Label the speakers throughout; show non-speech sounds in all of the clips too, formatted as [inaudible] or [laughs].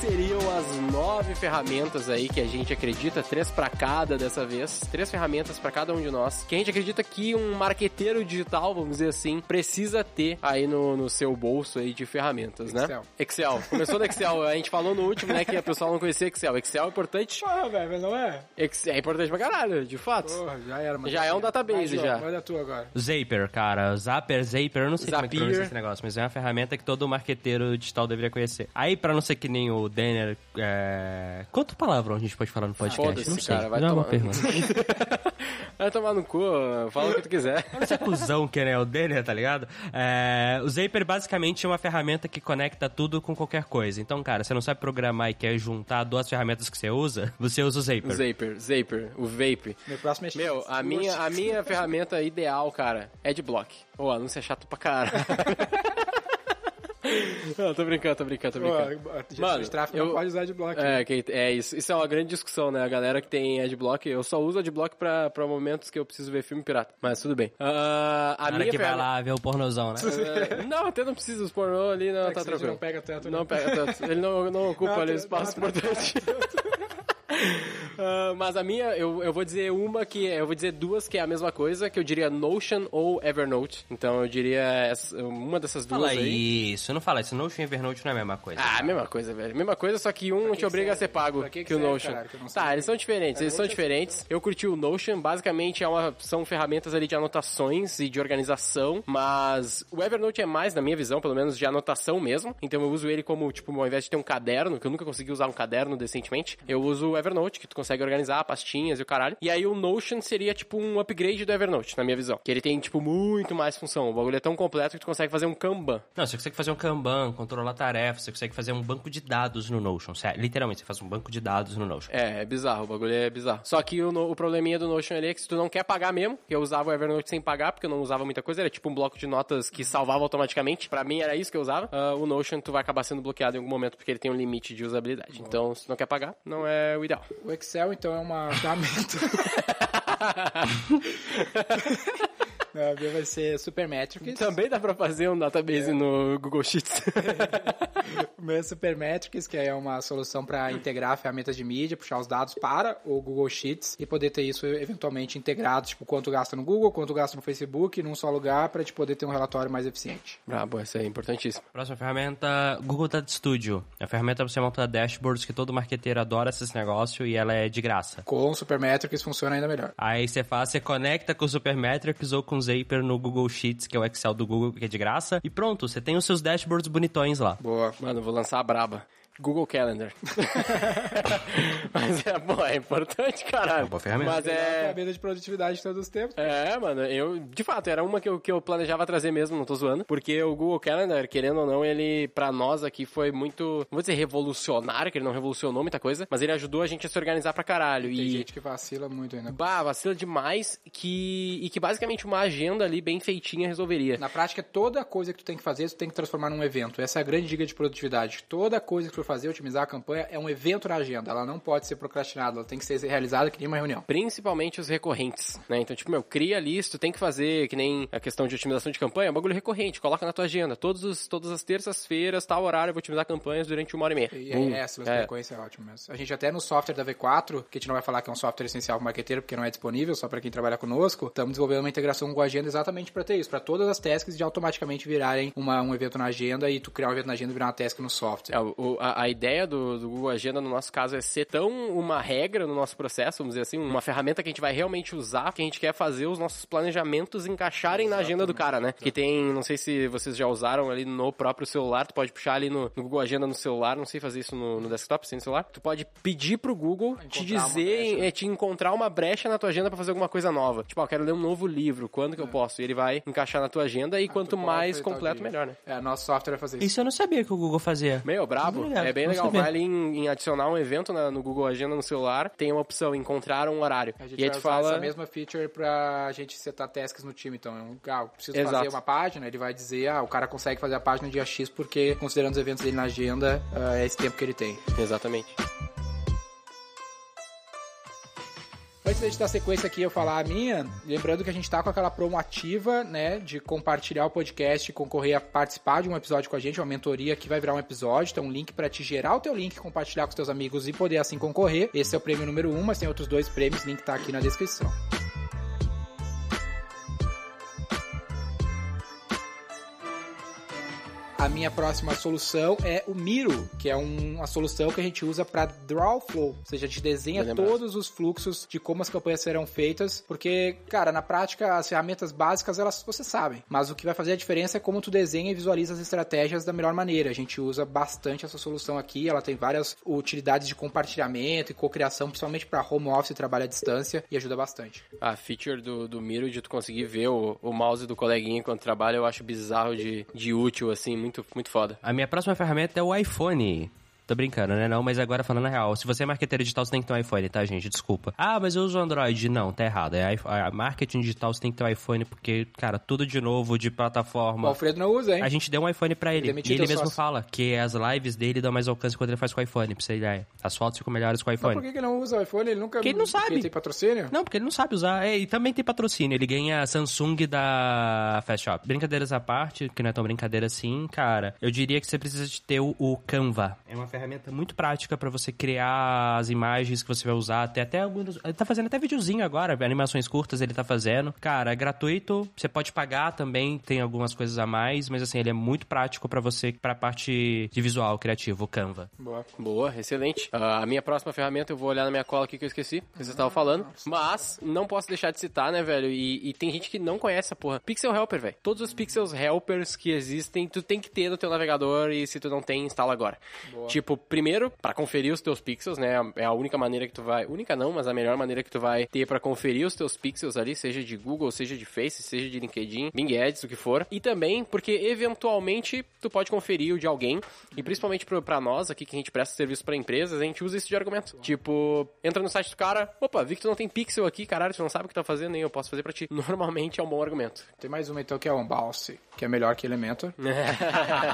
Speaker 1: Seriam as nove ferramentas aí que a gente acredita, três para cada dessa vez, três ferramentas para cada um de nós, que a gente acredita que um marqueteiro digital, vamos dizer assim, precisa ter aí no, no seu bolso aí de ferramentas, né?
Speaker 2: Excel.
Speaker 1: Excel. Começou do Excel. A gente falou no último, né, que a pessoa não conhecia Excel. Excel é importante.
Speaker 2: Porra, velho, mas não é?
Speaker 1: Excel é importante pra caralho, de fato.
Speaker 2: Porra, já era, mano.
Speaker 1: Já é um database,
Speaker 2: João,
Speaker 1: já.
Speaker 2: Olha a tua agora.
Speaker 3: Zapier, cara. Zapier, Zapier, eu não sei como é que
Speaker 1: Zapier.
Speaker 3: pronuncia esse negócio, mas é uma ferramenta que todo marqueteiro digital deveria conhecer. Aí, pra não ser que nem o Denner, é... quanto palavrão a gente pode falar no podcast?
Speaker 1: Foda-se,
Speaker 3: não sei.
Speaker 1: cara, vai
Speaker 3: não é uma
Speaker 1: tomar.
Speaker 3: pergunta. [laughs]
Speaker 1: Vai tomar no cu, fala o que tu quiser.
Speaker 3: Esse cuzão que é né, o Denner, tá ligado? É, o Zapier basicamente é uma ferramenta que conecta tudo com qualquer coisa. Então, cara, você não sabe programar e quer juntar duas ferramentas que você usa, você usa o Zapier.
Speaker 1: Zaper, Zaper, o Vape.
Speaker 2: Meu próximo é
Speaker 1: Meu, a minha, a minha ferramenta ideal, cara, é Adblock. Ô, anúncio é chato pra caralho. [laughs] Não, tô brincando, tô brincando, tô brincando.
Speaker 2: Mano, de tráfego não pode usar de bloco.
Speaker 1: É, que, é isso. Isso é uma grande discussão, né? A galera que tem Adblock, eu só uso Adblock pra, pra momentos que eu preciso ver filme pirata. Mas tudo bem. Ah, a
Speaker 3: Na hora
Speaker 1: minha
Speaker 3: que vai lá ver o pornozão, né?
Speaker 1: É, [laughs] não, até não precisa os pornô ali, não,
Speaker 2: É
Speaker 1: tá tranquilo.
Speaker 2: não pega tanto,
Speaker 1: Não
Speaker 2: né?
Speaker 1: pega tanto. Ele não, não ocupa
Speaker 2: Não,
Speaker 1: ali
Speaker 2: não,
Speaker 1: espaço importante. [laughs] Ah, mas a minha, eu, eu vou dizer uma que. Eu vou dizer duas que é a mesma coisa, que eu diria Notion ou Evernote. Então eu diria essa- uma dessas duas
Speaker 3: Fala
Speaker 1: aí.
Speaker 3: isso, não fala isso. Notion e Evernote não é a mesma coisa.
Speaker 1: Ah, mesma coisa, velho. Mesma coisa, só que um te obriga a ser pago
Speaker 2: Pra que
Speaker 1: que,
Speaker 2: que
Speaker 1: o
Speaker 2: serve,
Speaker 1: Notion.
Speaker 2: caralho, que
Speaker 1: tá, eles são diferentes, eles são diferentes. Eu curti o Notion, basicamente é uma, são ferramentas ali de anotações e de organização, mas o Evernote é mais, na minha visão, pelo menos, de anotação mesmo. Então eu uso ele como, tipo, ao invés de ter um caderno, que eu nunca consegui usar um caderno decentemente, eu uso o Evernote, que tu consegue organizar pastinhas e o caralho. E aí o Notion seria, tipo, um upgrade do Evernote, na minha visão. Que ele tem, tipo, muito mais função. O bagulho é tão completo que tu consegue fazer um Kanban.
Speaker 3: Não, você consegue fazer um Kanban, controlar tarefas, você consegue fazer um banco de dados no Notion. Sério, literalmente, você faz um banco de dados no Notion.
Speaker 1: É, é bizarro, o bagulho é bizarro. Só que o, o probleminha do Notion ali é que se tu não quer pagar mesmo, que eu usava o Evernote sem pagar, porque eu não usava muita coisa, era tipo um bloco de notas que salvava automaticamente. Pra mim era isso que eu usava. Ah, o Notion tu vai acabar sendo bloqueado em algum momento, porque ele tem um limite de usabilidade. Então, se tu não quer pagar, não é o ideal.
Speaker 2: O Excel, então, é uma [laughs] ferramenta. [laughs] Não, a minha vai ser Supermetrics.
Speaker 1: Também dá pra fazer um database no Google Sheets. [laughs]
Speaker 2: O meu é Supermetrics, que é uma solução para integrar ferramentas de mídia, puxar os dados para o Google Sheets e poder ter isso eventualmente integrado, tipo, quanto gasta no Google, quanto gasta no Facebook, num só lugar, para te poder ter um relatório mais eficiente.
Speaker 1: Brabo, essa é importantíssima.
Speaker 3: Próxima ferramenta, Google Data Studio. É a ferramenta pra você montar dashboards que todo marqueteiro adora esses negócios e ela é de graça.
Speaker 2: Com Supermetrics funciona ainda melhor.
Speaker 3: Aí você faz, você conecta com o Supermetrics ou com o Zapier no Google Sheets, que é o Excel do Google, que é de graça. E pronto, você tem os seus dashboards bonitões lá.
Speaker 2: Boa.
Speaker 1: Mano, vou lançar a braba. Google Calendar. [laughs] Mas é, pô, é importante, caralho.
Speaker 3: boa ferramenta.
Speaker 1: Mas
Speaker 2: É a
Speaker 1: é.
Speaker 2: ferramenta de produtividade de todos os tempos.
Speaker 1: É, mano, eu, de fato, era uma que eu, que eu planejava trazer mesmo, não tô zoando, porque o Google Calendar, querendo ou não, ele, pra nós aqui, foi muito, não vou dizer revolucionário, que ele não revolucionou muita coisa, mas ele ajudou a gente a se organizar pra caralho.
Speaker 2: Tem
Speaker 1: e,
Speaker 2: gente que vacila muito ainda.
Speaker 1: bah, vacila demais, que, e que basicamente uma agenda ali bem feitinha resolveria.
Speaker 2: Na prática, toda coisa que tu tem que fazer, tu tem que transformar num evento. Essa é a grande dica de produtividade. Toda coisa que tu fazer, otimizar a campanha, é um evento na agenda. Ela não pode ser procrastinada, ela tem que ser realizada que nem uma reunião.
Speaker 1: Principalmente os recorrentes, né? Então, tipo, meu, cria a lista, tu tem que fazer, que nem a questão de otimização de campanha, é um bagulho recorrente, coloca na tua agenda. Todos os, todas as terças-feiras, tal horário, eu vou otimizar campanhas durante uma hora e meia.
Speaker 2: E
Speaker 1: Bum.
Speaker 2: é, essa
Speaker 1: É.
Speaker 2: frequência é ótima mesmo. A gente até no software da V4, que a gente não vai falar que é um software essencial para o marqueteiro, porque não é disponível, só para quem trabalha conosco, estamos desenvolvendo uma integração com a agenda exatamente para ter isso, para todas as tasks de automaticamente virarem uma, um evento na agenda e tu criar um evento na agenda e virar uma task no software.
Speaker 1: É, o- o- a, a ideia do, do Google Agenda, no nosso caso, é ser tão uma regra no nosso processo, vamos dizer assim, uma ferramenta que a gente vai realmente usar, que a gente quer fazer os nossos planejamentos encaixarem na agenda do cara, né? Que tem, não sei se vocês já usaram ali no próprio celular, tu pode puxar ali no, no Google Agenda no celular, não sei fazer isso no, no desktop, sem celular. Tu pode pedir pro Google te
Speaker 2: Encontrar
Speaker 1: dizer,
Speaker 2: brecha.
Speaker 1: é, te encontrar uma brecha na tua agenda pra fazer alguma coisa nova. Tipo, ó, eu quero ler um novo livro, quando que eu posso? E ele vai encaixar na tua agenda e quanto
Speaker 2: Tu pode
Speaker 1: mais completo, melhor, né?
Speaker 2: É, nosso software vai fazer isso.
Speaker 3: Isso eu não sabia que o Google fazia.
Speaker 1: Meio brabo. É bem legal. ali em, em adicionar um evento na- no Google Agenda no celular, tem uma opção, encontrar um horário.
Speaker 2: A gente
Speaker 1: E
Speaker 2: vai usar
Speaker 1: fala.
Speaker 2: essa mesma feature pra gente setar tasks no time. Então, ah, eu preciso
Speaker 1: Exato.
Speaker 2: fazer uma página, ele vai dizer, ah, o cara consegue fazer a página dia X porque, considerando os eventos dele na agenda, ah, é esse tempo que ele tem.
Speaker 1: Exatamente.
Speaker 2: Antes da gente dar sequência aqui, eu falar a minha, lembrando que a gente tá com aquela promo ativa, né, de compartilhar o podcast concorrer a participar de um episódio com a gente, uma mentoria que vai virar um episódio, então um link pra te gerar o teu link, compartilhar com os teus amigos e poder assim concorrer. Esse é o prêmio número um, mas tem outros dois prêmios, link tá aqui na descrição. Minha próxima solução é o Miro, que é um- uma solução que a gente usa para draw flow, ou seja, a gente desenha todos os fluxos de como as campanhas serão feitas, porque, cara, na prática as ferramentas básicas elas você sabe, mas o que vai fazer a diferença é como tu desenha e visualiza as estratégias da melhor maneira. A gente usa bastante essa solução aqui, ela tem várias utilidades de compartilhamento e cocriação, principalmente para home office e trabalho à distância, e ajuda bastante.
Speaker 1: A feature do, do Miro de tu conseguir ver o, o mouse do coleguinha enquanto trabalha, eu acho bizarro de, de útil, assim, muito, muito foda.
Speaker 3: A minha próxima ferramenta é o iPhone. Tô brincando, né? Não, mas agora falando a real. Se você é marqueteiro digital, você tem que ter um iPhone, tá, gente? Desculpa. Ah, mas eu uso Android. Não, tá errado. É iPhone- a marketing digital, você tem que ter um iPhone, porque, cara, tudo de novo, de
Speaker 2: O
Speaker 3: plataforma.
Speaker 2: Alfredo não usa, hein?
Speaker 3: A gente deu um iPhone pra ele.
Speaker 2: Demitiu
Speaker 3: E ele mesmo
Speaker 2: sócio.
Speaker 3: fala que as lives dele dão mais alcance quando ele faz com o iPhone, pra você. As fotos ficam melhores com o
Speaker 2: Mas por
Speaker 3: iPhone.
Speaker 2: que que ele não usa o iPhone? Ele nunca...
Speaker 3: Porque ele não sabe.
Speaker 2: Ele tem patrocínio?
Speaker 3: Não, porque ele não sabe usar. É, e também tem patrocínio. Ele ganha Samsung da Fast Shop. Brincadeiras à parte, que não é tão brincadeira assim, cara. Eu diria que você precisa de ter o, o Canva. É uma ferramenta muito prática pra você criar as imagens que você vai usar. Tem até alguns. Ele tá fazendo até videozinho agora, animações curtas ele tá fazendo. Cara, é gratuito. Você pode pagar também, tem algumas coisas a mais, mas assim, ele é muito prático pra você, pra parte de visual criativo, o Canva.
Speaker 2: Boa.
Speaker 1: Boa, excelente. Ah, a minha próxima ferramenta, eu vou olhar na minha cola aqui que eu esqueci, que vocês estavam falando. Mas, não posso deixar de citar, né, velho? E, e tem gente que não conhece essa porra. Pixel Helper, velho. Todos os Pixels Helpers que existem, tu tem que ter no teu navegador e se tu não tem, instala agora. Tipo, primeiro, pra conferir os teus pixels, né? É a única maneira que tu vai... Única não, mas a melhor maneira que tu vai ter pra conferir os teus pixels ali, seja de Google, seja de Face, seja de LinkedIn, Bing Ads, o que for. E também porque, eventualmente, tu pode conferir o de alguém. E principalmente pra nós aqui, que a gente presta serviço pra empresas, a gente usa isso de argumento. Tipo, entra no site do cara, opa, vi que tu não tem pixel aqui, caralho, tu não sabe o que tá fazendo, nem eu posso fazer pra ti. [laughs] Normalmente é um bom argumento.
Speaker 2: Tem mais uma então que é o Unbounce, que é melhor que Elementor. [laughs]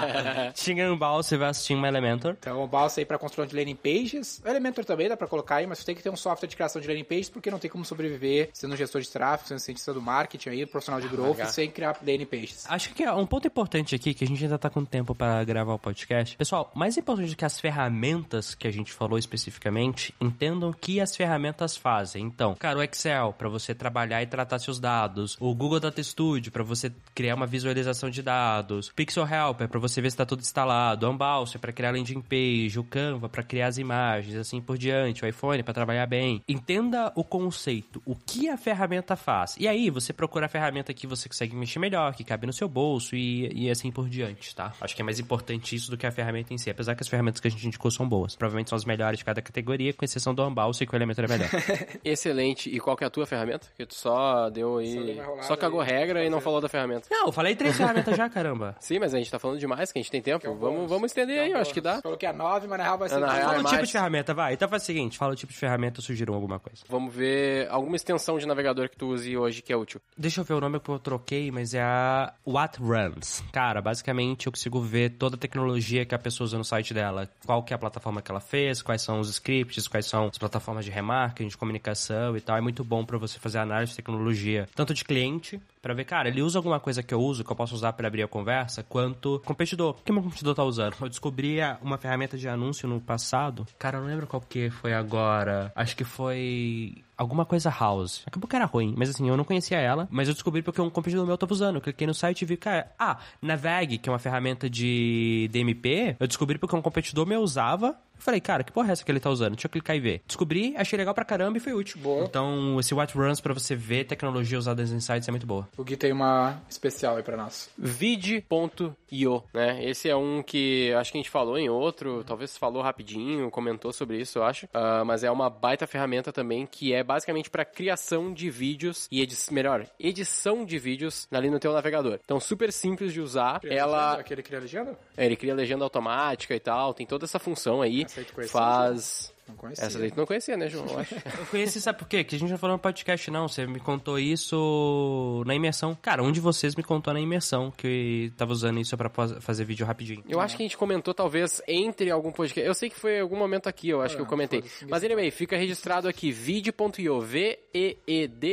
Speaker 2: [laughs]
Speaker 3: Tinha um vai assistir um Elementor.
Speaker 2: Então, Unbounce aí pra construção de landing pages. O Elementor também dá pra colocar aí, mas você tem que ter um software de criação de landing pages, porque não tem como sobreviver sendo gestor de tráfego, sendo cientista do marketing aí, profissional de growth,
Speaker 1: legal.
Speaker 2: sem criar landing pages.
Speaker 3: Acho que é um ponto importante aqui, que a gente ainda tá com tempo para gravar o podcast. Pessoal, mais importante do que as ferramentas que a gente falou especificamente, entendam o que as ferramentas fazem. Então, cara, o Excel, para você trabalhar e tratar seus dados. O Google Data Studio, para você criar uma visualização de dados. Pixel Helper, para você ver se tá tudo instalado. O Unbouncer, para criar landing page. O Canva, para criar as imagens, assim por diante. O iPhone, para trabalhar bem. Entenda o conceito, o que a ferramenta faz. E aí, você procura a ferramenta que você consegue mexer melhor, que cabe no seu bolso e, e assim por diante, tá? Acho que é mais importante isso do que a ferramenta em si. Apesar que as ferramentas que a gente indicou são boas. Provavelmente são as melhores de cada categoria, com exceção do Unbouncer, que o Elementor é melhor. [laughs]
Speaker 1: Excelente. E qual que é a tua ferramenta? Que tu só deu aí.
Speaker 2: Só
Speaker 1: Só cagou
Speaker 2: aí.
Speaker 1: regra e não falou da ferramenta.
Speaker 3: Não, eu falei três ferramentas já, caramba.
Speaker 1: Sim, mas a gente tá falando demais, que a gente tem tempo.
Speaker 2: Que é um
Speaker 1: vamos,
Speaker 2: bônus.
Speaker 1: vamos estender aí, eu acho que dá.
Speaker 2: Coloquei a 9, mas na real vai ser...
Speaker 1: Na real,
Speaker 3: Fala
Speaker 1: é
Speaker 3: o tipo
Speaker 1: mais.
Speaker 3: de ferramenta, vai. Então faz o seguinte, fala o tipo de ferramenta, sugiram alguma coisa.
Speaker 1: Vamos ver alguma extensão de navegador que tu use hoje que é útil.
Speaker 3: Deixa eu ver o nome que eu troquei, mas é a What Runs. Cara, basicamente eu consigo ver toda a tecnologia que a pessoa usa no site dela. Qual que é a plataforma que ela fez, quais são os scripts, quais são as plataformas de remarketing, de comunicação e tal. É muito bom pra você fazer análise de tecnologia, tanto de cliente, pra ver, cara, ele usa alguma coisa que eu uso, que eu posso usar pra abrir a conversa, quanto competidor. O que meu competidor tá usando? Eu descobri uma ferramenta de anúncio no passado. Cara, eu não lembro qual que foi agora. Acho que foi alguma coisa house. Acabou que era ruim, mas assim, eu não conhecia ela, mas eu descobri porque um competidor meu tava usando. Eu cliquei no site e vi, cara, ah, Naveg, que é uma ferramenta de DMP, eu descobri porque um competidor meu usava Eu falei, cara, que porra é essa que ele tá usando? Deixa eu clicar e ver. Descobri, achei legal pra caramba e foi útil.
Speaker 2: Boa.
Speaker 3: Então, esse What Runs pra você ver tecnologia usada nos insights é muito boa.
Speaker 2: O Gui tem uma especial aí pra nós.
Speaker 1: Vid.io, né? Esse é um que acho que a gente falou em outro, talvez falou rapidinho, comentou sobre isso, eu acho. Ah, mas é uma baita ferramenta também que é basicamente para criação de vídeos e edi melhor, edição de vídeos ali no teu navegador. Então super simples de usar.
Speaker 2: Cria
Speaker 1: Ela
Speaker 2: legenda? Aquele cria legenda?
Speaker 1: é, ele cria legenda automática e tal, tem toda essa função aí. Faz
Speaker 2: Não conhecia.
Speaker 1: essa daí tu não conhecia, né, João? Eu acho. [laughs]
Speaker 3: Eu conheci, sabe por quê? Que a gente não falou no podcast, não. Você me contou isso na imersão. Cara, um de vocês me contou na imersão que tava usando isso pra fazer vídeo rapidinho.
Speaker 1: Eu acho que a gente comentou, talvez, entre algum podcast. Eu sei que foi em algum momento aqui, eu acho
Speaker 2: Ah,
Speaker 1: que eu comentei.
Speaker 2: foda-se,
Speaker 1: Mas anyway, fica registrado aqui, vid.io,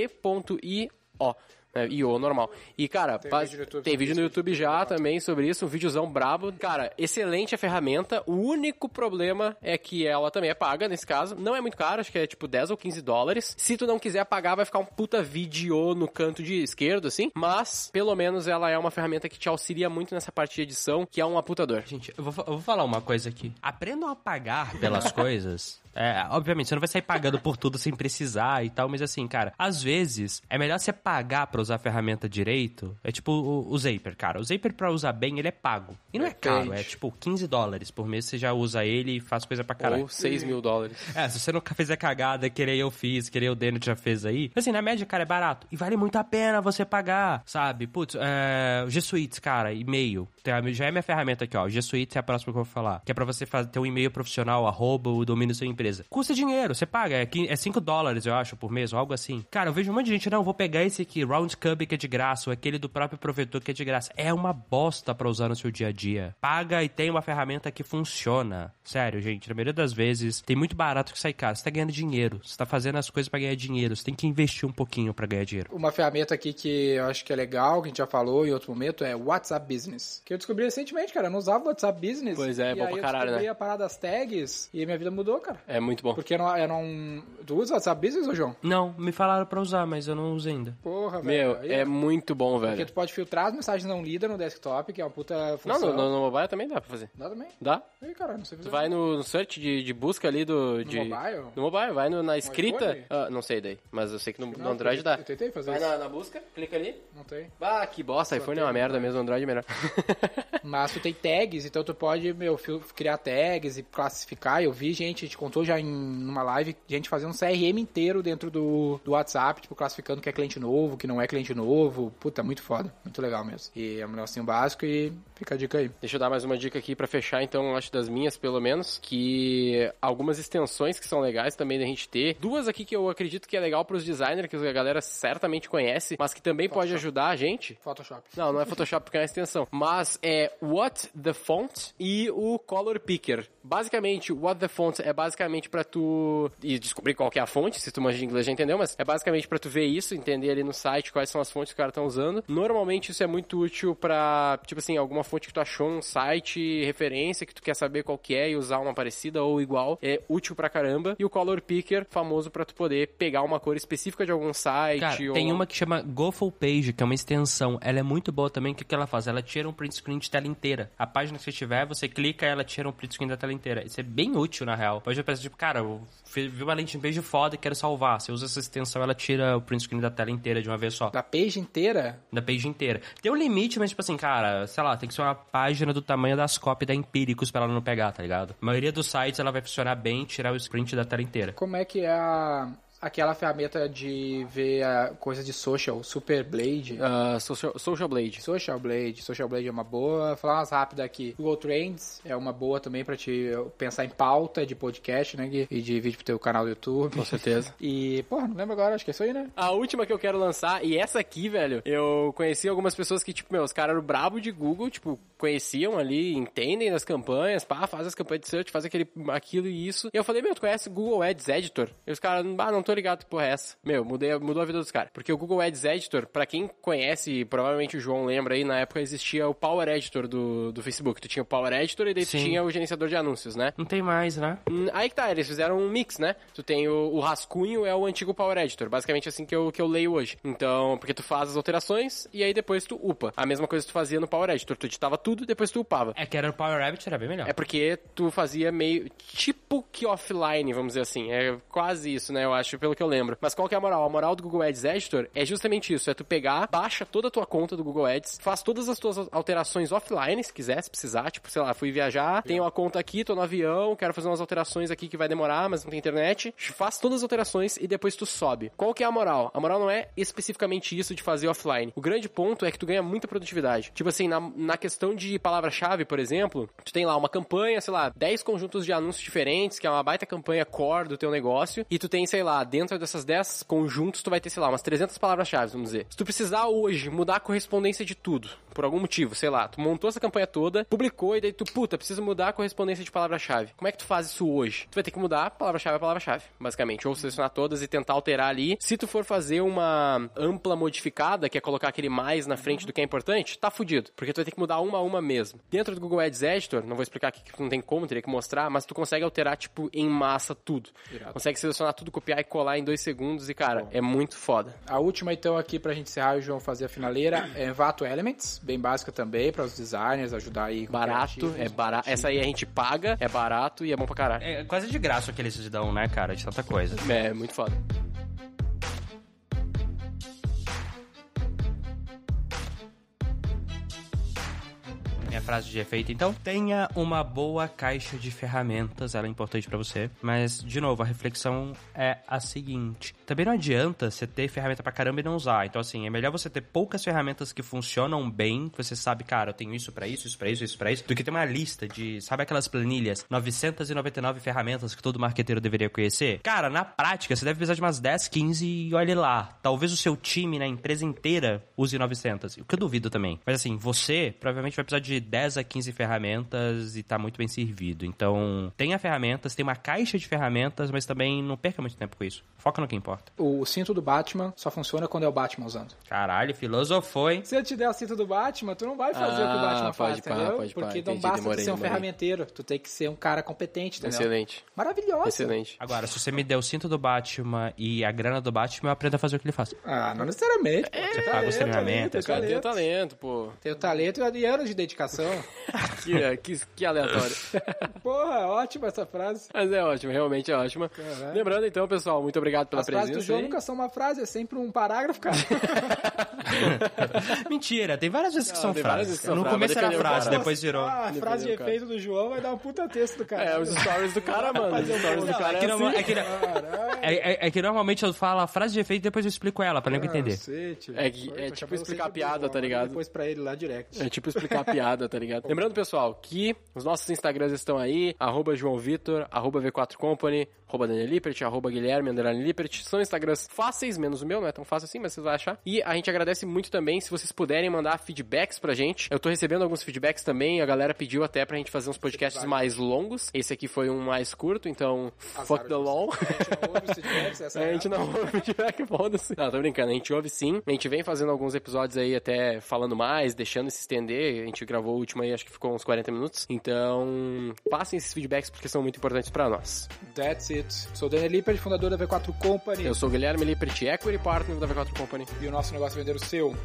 Speaker 1: V-E-E-D.I-O. É, IO, normal. E, cara,
Speaker 2: Tem
Speaker 1: pa-
Speaker 2: vídeo no YouTube
Speaker 1: tem vídeo no YouTube já também sobre isso, um videozão brabo. Cara, excelente a ferramenta. O único problema é que ela também é paga, nesse caso. Não é muito caro, acho que é tipo 10 ou 15 dólares. Se tu não quiser pagar, vai ficar um puta vídeo no canto de esquerdo, assim. Mas, pelo menos, ela é uma ferramenta que te auxilia muito nessa parte de edição, que é um aputa dor.
Speaker 3: Gente, eu vou, eu vou falar uma coisa aqui. Aprendam a pagar pelas [laughs] coisas. É, obviamente, você não vai sair pagando por tudo sem precisar e tal, mas assim, cara, às vezes é melhor você pagar pra usar a ferramenta direito. É tipo o, o Zaper, cara. O Zaper pra usar bem, ele é pago. E não é
Speaker 2: Depende.
Speaker 3: caro, é tipo 15 dólares por mês, você já usa ele e faz coisa pra caralho.
Speaker 1: Ou 6 mil dólares.
Speaker 3: É, se você nunca fez a cagada, querer eu fiz, querer o Deno já fez aí. Assim, na média, cara, é barato. E vale muito a pena você pagar, sabe? Putz, é, G Suites, cara, e-mail. Já é minha ferramenta aqui, ó. G Suites é a próxima que eu vou falar. Que é pra você fazer, ter um e-mail profissional, arroba, o domínio da sua empresa. Custa dinheiro, você paga. É, qui- é 5 dólares, eu acho, por mês, ou algo assim. Cara, eu vejo um monte de gente, não, vou pegar esse aqui, Roundcube, que é de graça, ou aquele do próprio provedor, que é de graça. É uma bosta pra usar no seu dia a dia. Paga e tem uma ferramenta que funciona. Sério, gente, na maioria das vezes, tem muito barato que sai caro. Você tá ganhando dinheiro, você tá fazendo as coisas pra ganhar dinheiro, você tem que investir um pouquinho pra ganhar dinheiro.
Speaker 2: Uma ferramenta aqui que eu acho que é legal, que a gente já falou em outro momento, é WhatsApp Business. Que eu descobri recentemente, cara. Eu não usava WhatsApp Business.
Speaker 1: Pois é,
Speaker 2: e
Speaker 1: bom
Speaker 2: aí
Speaker 1: pra
Speaker 2: eu
Speaker 1: caralho,
Speaker 2: descobri
Speaker 1: né?
Speaker 2: a parada das tags e a minha vida mudou, cara.
Speaker 1: É muito bom.
Speaker 2: Porque eu não, eu não... Tu usa WhatsApp Business, ô João?
Speaker 3: Não, me falaram pra usar, mas eu não usei ainda.
Speaker 2: Porra,
Speaker 1: Meu,
Speaker 2: velho. Aí,
Speaker 1: é
Speaker 2: ó.
Speaker 1: muito bom,
Speaker 2: Porque
Speaker 1: velho.
Speaker 2: tu pode filtrar as mensagens não lidas no desktop, que é uma puta
Speaker 1: Não,
Speaker 2: função.
Speaker 1: no, no, no mobile também dá pra fazer.
Speaker 2: Dá também.
Speaker 1: Dá?
Speaker 2: Ih, cara, não sei fazer.
Speaker 1: Tu vai no, no search de, de busca ali do. De,
Speaker 2: mobile?
Speaker 1: No mobile, vai no- na escrita. Ah, não sei daí, mas eu sei que no, no
Speaker 2: Não,
Speaker 1: Android
Speaker 2: eu
Speaker 1: dá.
Speaker 2: eu tentei fazer
Speaker 1: Vai
Speaker 2: isso.
Speaker 1: na, na busca, clica ali.
Speaker 2: Não tem.
Speaker 1: Ah, que bosta, iPhone é uma merda mesmo, Android é melhor.
Speaker 2: Mas tu tem tags, então tu pode, meu, fil- criar tags e classificar. Eu vi gente, a gente contou já em numa live, gente fazendo um CRM inteiro dentro do, do WhatsApp, tipo, classificando que é cliente novo, que não é cliente novo. Puta, muito foda. Muito legal mesmo. E é um negocinho básico e fica a dica aí.
Speaker 1: Deixa eu dar mais uma dica aqui pra fechar, então, eu acho das minhas, pelo menos, que algumas extensões que são legais também da gente ter. Duas aqui que eu acredito que é legal pros designers, que a galera certamente conhece, mas que também pode ajudar a gente.
Speaker 2: Photoshop.
Speaker 1: Não, não é Photoshop porque é uma extensão. Mas é What the Font e o Color Picker. Basicamente, What the Font é basicamente pra tu e descobrir qual que é a fonte, se tu manja de inglês já entendeu, mas é basicamente pra tu ver isso, entender ali no site quais são as fontes que os caras estão usando. Normalmente isso é muito útil pra, tipo assim, alguma fonte que tu achou um site, referência que tu quer saber qual que é e usar uma parecida ou igual, é útil pra caramba. E o Color Picker, famoso pra tu poder pegar uma cor específica de algum site
Speaker 3: Cara,
Speaker 1: ou
Speaker 3: tem uma que chama Go Full Page, que é uma extensão. Ela é muito boa também. O que, que ela faz? Ela tira um print screen de tela inteira. A página que você tiver, você clica ela tira um print screen da tela inteira. Isso é bem útil, na real. Pode pensar, tipo, cara, eu vi uma landing page foda e quero salvar. Você usa essa extensão, ela tira o print screen da tela inteira de uma vez só.
Speaker 2: Da page inteira,
Speaker 3: Da page inteira. Tem um limite, mas, tipo assim, cara, sei lá, tem que ser uma página do tamanho das cópias da Empíricos pra ela não pegar, tá ligado? A maioria dos sites, ela vai funcionar bem tirar o sprint da tela inteira.
Speaker 2: como é que é a, aquela ferramenta de ver a coisa de social, Super Blade?
Speaker 1: Ah, social, social Blade.
Speaker 2: Social Blade, Social Blade é uma boa. Falar umas rápidas aqui. Google Trends é uma boa também pra te pensar em pauta de podcast, né, Gui? E de vídeo pro teu canal do YouTube.
Speaker 1: Com certeza. [laughs]
Speaker 2: E, porra, não lembro agora, acho que é isso aí, né?
Speaker 1: A última que eu quero lançar, e essa aqui, velho, eu conheci algumas pessoas que, tipo, meu, os caras eram brabo de Google, tipo, conheciam ali, entendem das campanhas, pá, faz as campanhas de search, faz aquele, aquilo e isso. E eu falei, meu, tu conhece Google Ads Editor? E os caras, ah, não tô tô ligado, porra, é essa. Meu, mudei, mudou a vida dos caras. Porque o Google Ads Editor, pra quem conhece, provavelmente o João lembra aí, na época existia o Power Editor do, do Facebook. Tu tinha o Power Editor e daí tu tinha o gerenciador de anúncios, né?
Speaker 3: Não tem mais, né?
Speaker 1: Hum, Aí que tá, eles fizeram um mix, né? Tu tem o, o rascunho, é o antigo Power Editor. Basicamente assim que eu, que eu leio hoje. Então, porque tu faz as alterações e aí depois tu upa. A mesma coisa que tu fazia no Power Editor. Tu editava tudo e depois tu upava.
Speaker 3: É que era o Power Rabbit, era bem melhor.
Speaker 1: É porque tu fazia meio tipo que offline, vamos dizer assim. É quase isso, né? Eu acho, pelo que eu lembro. Mas qual que é a moral? A moral do Google Ads Editor é justamente isso: é tu pegar, baixa toda a tua conta do Google Ads, faz todas as tuas alterações offline, se quiser, se precisar. Tipo, sei lá, fui viajar, tenho a conta aqui, tô no avião, quero fazer umas alterações aqui que vai demorar, mas não tem internet. Faz todas as alterações e depois tu sobe. Qual que é a moral? A moral não é especificamente isso de fazer offline. O grande ponto é que tu ganha muita produtividade. Tipo assim, na, na questão de palavra-chave, por exemplo, tu tem lá uma campanha, sei lá, 10 conjuntos de anúncios diferentes, que é uma baita campanha core do teu negócio, e tu tem, sei lá, dentro dessas 10 conjuntos, tu vai ter, sei lá, umas 300 palavras-chave, vamos dizer. Se tu precisar hoje mudar a correspondência de tudo, por algum motivo, sei lá, tu montou essa campanha toda, publicou, e daí tu, puta, precisa mudar a correspondência de palavra-chave. Como é que tu faz isso hoje? Tu vai ter que mudar palavra-chave a palavra-chave, basicamente, ou selecionar todas e tentar alterar ali. Se tu for fazer uma ampla modificada, que é colocar aquele mais na frente do que é importante, tá fudido, porque tu vai ter que mudar uma a uma mesmo. Dentro do Google Ads Editor, não vou explicar aqui que não tem como, teria que mostrar, mas tu consegue alterar, tipo, em massa tudo.
Speaker 2: Irado.
Speaker 1: Consegue selecionar tudo, copiar e colar em dois segundos e, cara, é muito foda.
Speaker 2: A última, então, aqui pra gente encerrar e o João fazer a finaleira é Envato Elements, bem básica também, para os designers ajudar aí com
Speaker 1: Barato, é barato. Essa aí a gente paga, é barato e é bom pra caralho.
Speaker 3: É quase de graça o que eles te dão, né, cara? De tanta coisa.
Speaker 1: É, muito foda.
Speaker 3: Frase de efeito, então. Tenha uma boa caixa de ferramentas, ela é importante pra você. Mas, de novo, a reflexão é a seguinte: também não adianta você ter ferramenta pra caramba e não usar. Então, assim, é melhor você ter poucas ferramentas que funcionam bem, que você sabe, cara, eu tenho isso pra isso, isso pra isso, isso pra isso, do que ter uma lista de, sabe aquelas planilhas, 999 ferramentas que todo marqueteiro deveria conhecer? Cara, na prática, você deve precisar de umas 10, 15 e olhe lá. Talvez o seu time, na empresa inteira, use 900. O que eu duvido também. Mas, assim, você provavelmente vai precisar de 10 a 15 ferramentas e tá muito bem servido. Então, tenha ferramentas, tem uma caixa de ferramentas, mas também não perca muito tempo com isso. Foca no que importa.
Speaker 2: O cinto do Batman só funciona quando é o Batman usando.
Speaker 3: Caralho, filosofou, hein?
Speaker 2: Se eu te der o cinto do Batman, tu não vai fazer o que o
Speaker 1: Ah,
Speaker 2: Batman faz,
Speaker 1: pode pá,
Speaker 2: entendeu?
Speaker 1: pode pá,
Speaker 2: Porque não
Speaker 1: entendi,
Speaker 2: basta
Speaker 1: demorei,
Speaker 2: ser um
Speaker 1: demorei.
Speaker 2: ferramenteiro, tu tem que ser um cara competente, entendeu?
Speaker 1: Excelente.
Speaker 2: Maravilhosa.
Speaker 1: Excelente.
Speaker 3: Agora, se você me der o cinto do Batman e a grana do Batman, eu aprendo a fazer o que ele faz.
Speaker 2: Ah, não necessariamente. pô.
Speaker 3: Você paga os
Speaker 2: talento
Speaker 3: treinamentos,
Speaker 2: ali, tem
Speaker 1: Cara, tem
Speaker 2: talento.
Speaker 1: talento, pô.
Speaker 2: Tem o talento e anos de dedicação. [laughs]
Speaker 1: Que, que, que aleatório. [laughs]
Speaker 2: Porra, ótima essa frase.
Speaker 1: Mas é ótimo, realmente é ótima.
Speaker 2: Caralho.
Speaker 1: Lembrando então, pessoal, muito obrigado pela
Speaker 2: As frases
Speaker 1: presença.
Speaker 2: do João nunca são uma frase, é sempre um parágrafo, cara. [laughs]
Speaker 3: Mentira, tem várias vezes que
Speaker 1: Não,
Speaker 3: são frases.
Speaker 1: vezes que são
Speaker 3: No
Speaker 1: frases,
Speaker 3: começo era frase,
Speaker 1: cara.
Speaker 3: depois virou.
Speaker 2: Ah, a frase de
Speaker 1: cara.
Speaker 2: efeito do João vai dar um puta texto do cara.
Speaker 1: É, os stories do cara, mano. Os stories do cara
Speaker 3: É que,
Speaker 1: é assim.
Speaker 3: é que- é- é- é que normalmente eu falo a frase de efeito e depois eu explico ela, pra nego entender.
Speaker 2: Cacete.
Speaker 1: É que-
Speaker 2: Foi,
Speaker 1: é
Speaker 2: tô
Speaker 1: tipo explicar piada, tá ligado?
Speaker 2: Depois pra ele lá direct.
Speaker 1: É tipo explicar a piada, tá ligado? Lembrando, pessoal, que os nossos Instagrams estão aí, arroba João Vitor, arroba V4 Company, arroba Daniel Lippert, arroba Guilherme, underline Lippert. São Instagrams fáceis, menos o meu, não é tão fácil assim, mas vocês vão achar. E a gente agradece muito também se vocês puderem mandar feedbacks pra gente. Eu tô recebendo alguns feedbacks também, a galera pediu até pra gente fazer uns podcasts mais longos. Esse aqui foi um mais curto, então fuck the long. A gente não ouve [laughs] feedback, [laughs] foda-se. Não, tô brincando, a gente ouve sim. A gente vem fazendo alguns episódios aí até falando mais, deixando se estender. A gente gravou o último aí, acho que ficou uns 40 minutos. Então, passem esses feedbacks porque são muito importantes pra nós.
Speaker 2: That's it. Sou o Daniel Lippert, fundador da V4 Company.
Speaker 1: Eu sou o Guilherme Lippert, Equity Partner da V4 Company.
Speaker 2: E o nosso negócio é vender o seu.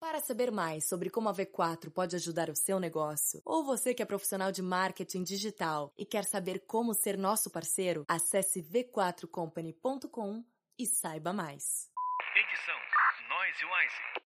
Speaker 4: Para saber mais sobre como a V4 pode ajudar o seu negócio, ou você que é profissional de marketing digital e quer saber como ser nosso parceiro, acesse v4company.com e saiba mais.
Speaker 5: Edição Noise Wise.